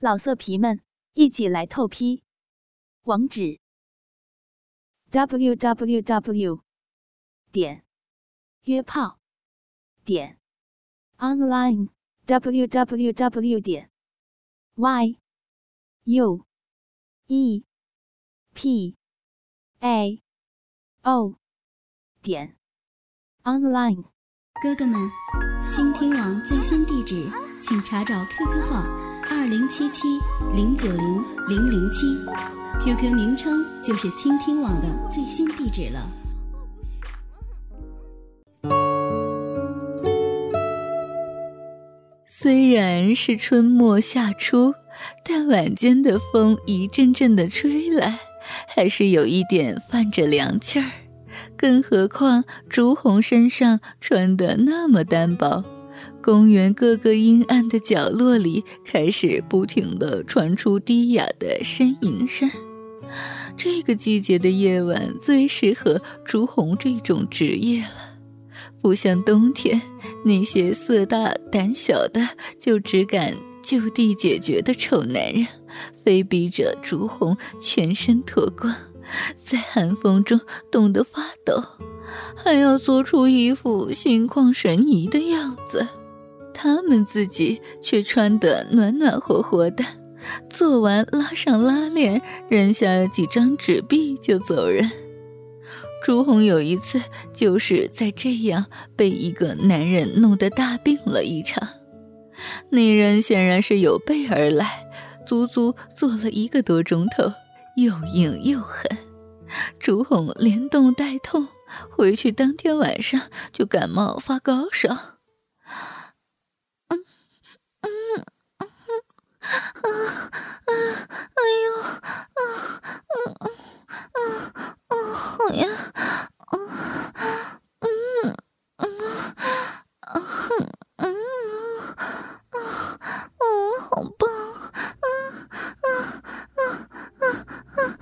老色皮们，一起来透批！网址：w w w 点约炮点 online w w w 点 y u e p a o 点 online。哥哥们，倾听网最新地址，请查找 QQ 号。二零七七零九零零零七，QQ 名称就是倾听网的最新地址了。虽然是春末夏初，但晚间的风一阵阵的吹来，还是有一点泛着凉气儿。更何况朱红身上穿的那么单薄。公园各个阴暗的角落里，开始不停地传出低哑的呻吟声。这个季节的夜晚最适合朱红这种职业了，不像冬天那些色大胆小的就只敢就地解决的丑男人，非逼着朱红全身脱光，在寒风中冻得发抖，还要做出一副心旷神怡的样子。他们自己却穿得暖暖和和的，做完拉上拉链，扔下几张纸币就走人。朱红有一次就是在这样被一个男人弄得大病了一场，那人显然是有备而来，足足做了一个多钟头，又硬又狠。朱红连动带痛，回去当天晚上就感冒发高烧。啊啊！哎呦！啊嗯嗯嗯嗯，好呀！嗯嗯嗯嗯嗯嗯嗯，好棒！嗯嗯嗯嗯嗯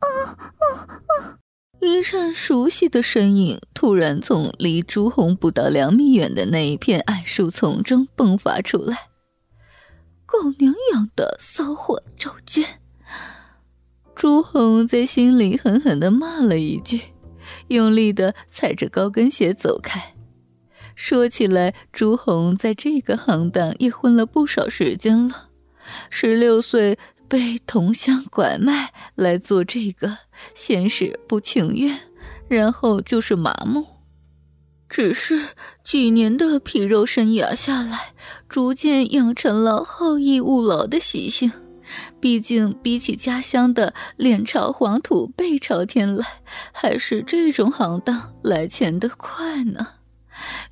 嗯嗯嗯一扇熟悉的身影突然从离朱红不到两米远的那一片矮树丛中迸发出来。狗娘养的骚货赵娟！朱红在心里狠狠的骂了一句，用力的踩着高跟鞋走开。说起来，朱红在这个行当也混了不少时间了，十六岁。被同乡拐卖来做这个，先是不情愿，然后就是麻木。只是几年的皮肉生涯下来，逐渐养成了好逸恶劳的习性。毕竟比起家乡的脸朝黄土背朝天来，还是这种行当来钱的快呢。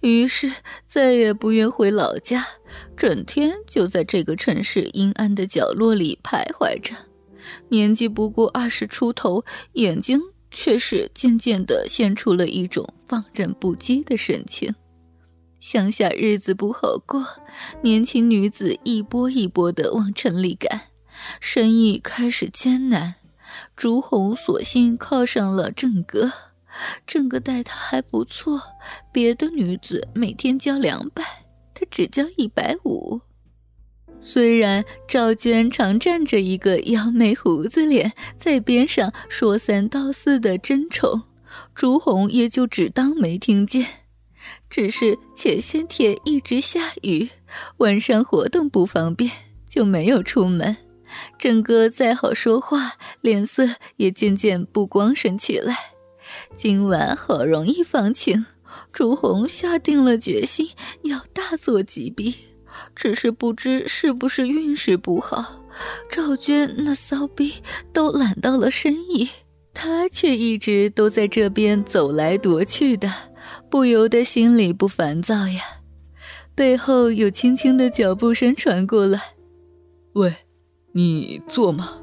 于是再也不愿回老家，整天就在这个城市阴暗的角落里徘徊着。年纪不过二十出头，眼睛却是渐渐的现出了一种放任不羁的神情。乡下日子不好过，年轻女子一波一波的往城里赶，生意开始艰难。朱红索性靠上了郑哥。郑哥待她还不错，别的女子每天交两百，他只交一百五。虽然赵娟常站着一个摇眉胡子脸在边上说三道四的争宠，朱红也就只当没听见。只是前些天一直下雨，晚上活动不方便，就没有出门。郑哥再好说话，脸色也渐渐不光神起来。今晚好容易放晴，朱红下定了决心要大做几笔，只是不知是不是运势不好，赵娟那骚逼都揽到了生意，他却一直都在这边走来踱去的，不由得心里不烦躁呀。背后有轻轻的脚步声传过来：“喂，你坐吗？”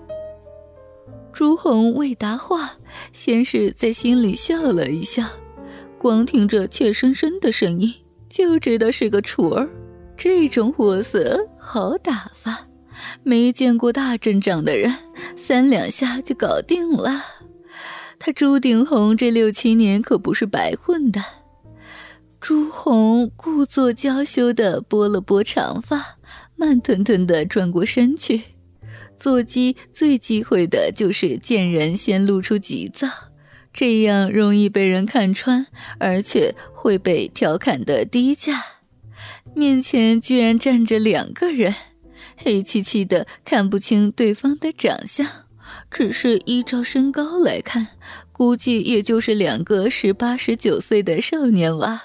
朱红未答话，先是在心里笑了一笑，光听着怯生生的声音，就知道是个雏儿。这种货色好打发，没见过大阵仗的人，三两下就搞定了。他朱顶红这六七年可不是白混的。朱红故作娇羞的拨了拨长发，慢吞吞的转过身去。座机最忌讳的就是见人先露出急躁，这样容易被人看穿，而且会被调侃的低价。面前居然站着两个人，黑漆漆的，看不清对方的长相，只是依照身高来看，估计也就是两个十八十九岁的少年娃。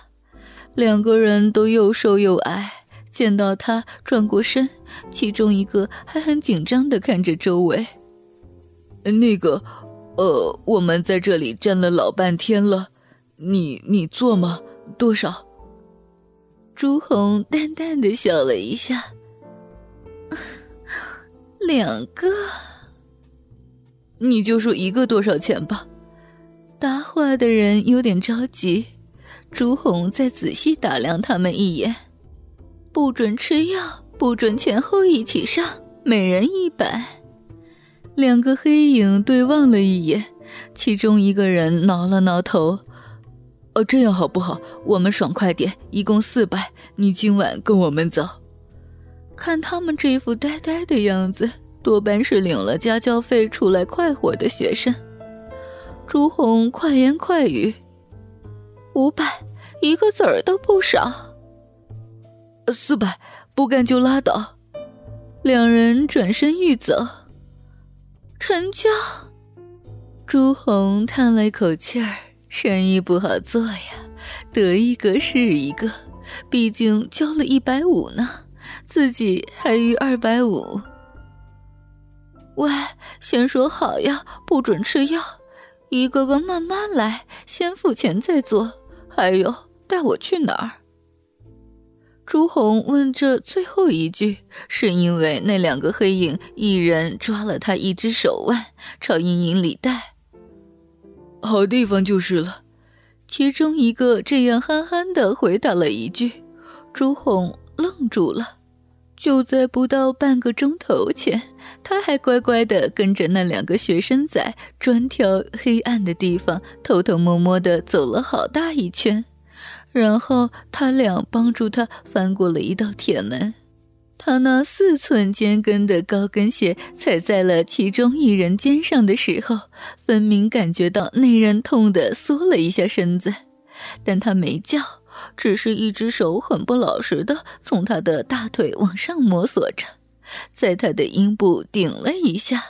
两个人都又瘦又矮。见到他转过身，其中一个还很紧张的看着周围。那个，呃，我们在这里站了老半天了，你你坐吗？多少？朱红淡淡的笑了一下。两个。你就说一个多少钱吧。答话的人有点着急，朱红再仔细打量他们一眼。不准吃药，不准前后一起上，每人一百。两个黑影对望了一眼，其中一个人挠了挠头：“哦，这样好不好？我们爽快点，一共四百，你今晚跟我们走。”看他们这副呆呆的样子，多半是领了家教费出来快活的学生。朱红快言快语：“五百，一个子儿都不少。”四百，不干就拉倒。两人转身欲走，成交。朱红叹了一口气儿，生意不好做呀，得一个是一个。毕竟交了一百五呢，自己还余二百五。喂，先说好呀，不准吃药，一个个慢慢来，先付钱再做。还有，带我去哪儿？朱红问这最后一句，是因为那两个黑影一人抓了他一只手腕，朝阴影里带。好地方就是了。其中一个这样憨憨的回答了一句，朱红愣住了。就在不到半个钟头前，他还乖乖的跟着那两个学生仔专挑黑暗的地方，偷偷摸摸的走了好大一圈。然后他俩帮助他翻过了一道铁门，他那四寸尖跟的高跟鞋踩在了其中一人肩上的时候，分明感觉到那人痛得缩了一下身子，但他没叫，只是一只手很不老实的从他的大腿往上摸索着，在他的阴部顶了一下，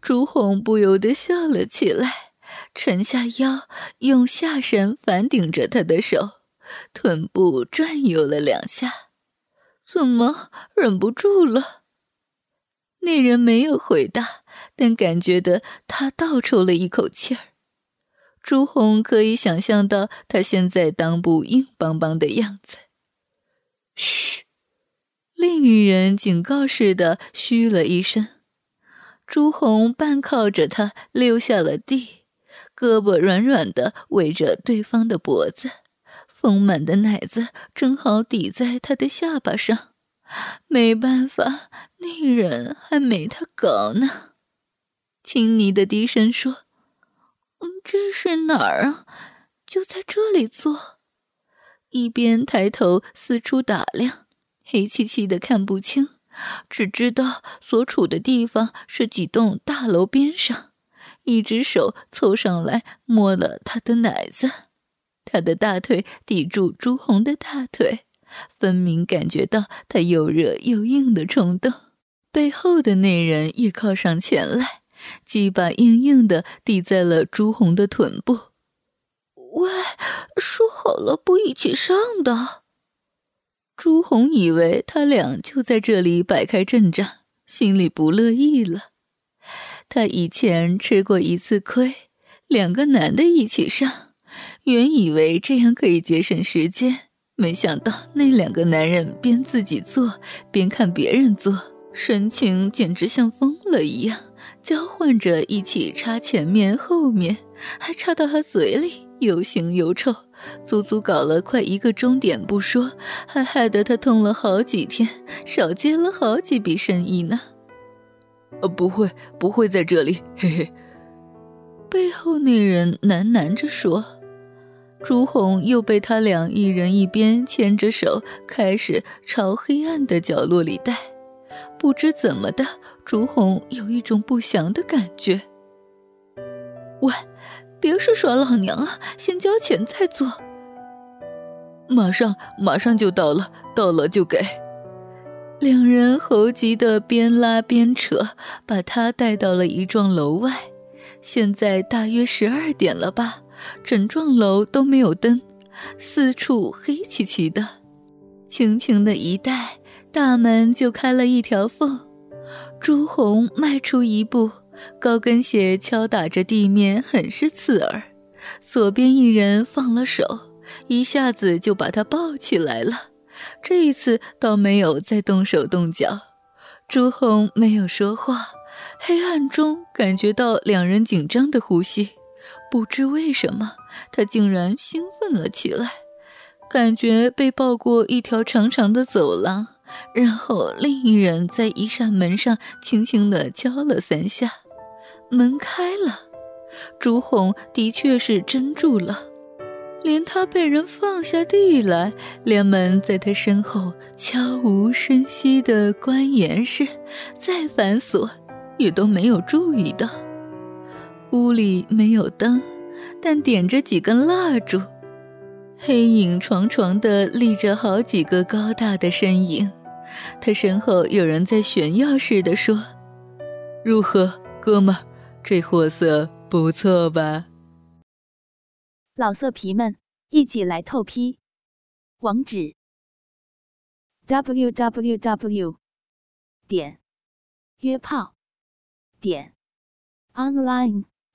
朱红不由得笑了起来，沉下腰，用下身反顶着他的手。臀部转悠了两下，怎么忍不住了？那人没有回答，但感觉得他倒抽了一口气儿。朱红可以想象到他现在裆部硬邦邦的样子。嘘，另一人警告似的嘘了一声。朱红半靠着他溜下了地，胳膊软软的围着对方的脖子。丰满的奶子正好抵在他的下巴上，没办法，那人还没他高呢。亲昵的低声说：“嗯，这是哪儿啊？就在这里坐。”一边抬头四处打量，黑漆漆的看不清，只知道所处的地方是几栋大楼边上。一只手凑上来摸了他的奶子。他的大腿抵住朱红的大腿，分明感觉到他又热又硬的冲动。背后的那人也靠上前来，鸡巴硬硬的抵在了朱红的臀部。喂，说好了不一起上的。朱红以为他俩就在这里摆开阵仗，心里不乐意了。他以前吃过一次亏，两个男的一起上。原以为这样可以节省时间，没想到那两个男人边自己做边看别人做，神情简直像疯了一样，交换着一起插前面后面，还插到他嘴里，又腥又臭，足足搞了快一个钟点不说，还害得他痛了好几天，少接了好几笔生意呢。呃，不会，不会在这里，嘿嘿。背后那人喃喃着说。朱红又被他俩一人一边牵着手，开始朝黑暗的角落里带。不知怎么的，朱红有一种不祥的感觉。喂，别是耍老娘啊！先交钱再做。马上，马上就到了，到了就给。两人猴急的边拉边扯，把他带到了一幢楼外。现在大约十二点了吧？整幢楼都没有灯，四处黑漆漆的。轻轻的一带，大门就开了一条缝。朱红迈出一步，高跟鞋敲打着地面，很是刺耳。左边一人放了手，一下子就把他抱起来了。这一次倒没有再动手动脚。朱红没有说话，黑暗中感觉到两人紧张的呼吸。不知为什么，他竟然兴奋了起来，感觉被抱过一条长长的走廊，然后另一人在一扇门上轻轻地敲了三下，门开了。朱红的确是怔住了，连他被人放下地来，连门在他身后悄无声息的关严实，再反锁，也都没有注意到。屋里没有灯，但点着几根蜡烛，黑影幢幢的立着好几个高大的身影。他身后有人在炫耀似的说：“如何，哥们，这货色不错吧？”老色皮们，一起来透批！网址：w w w. 点约炮点 online。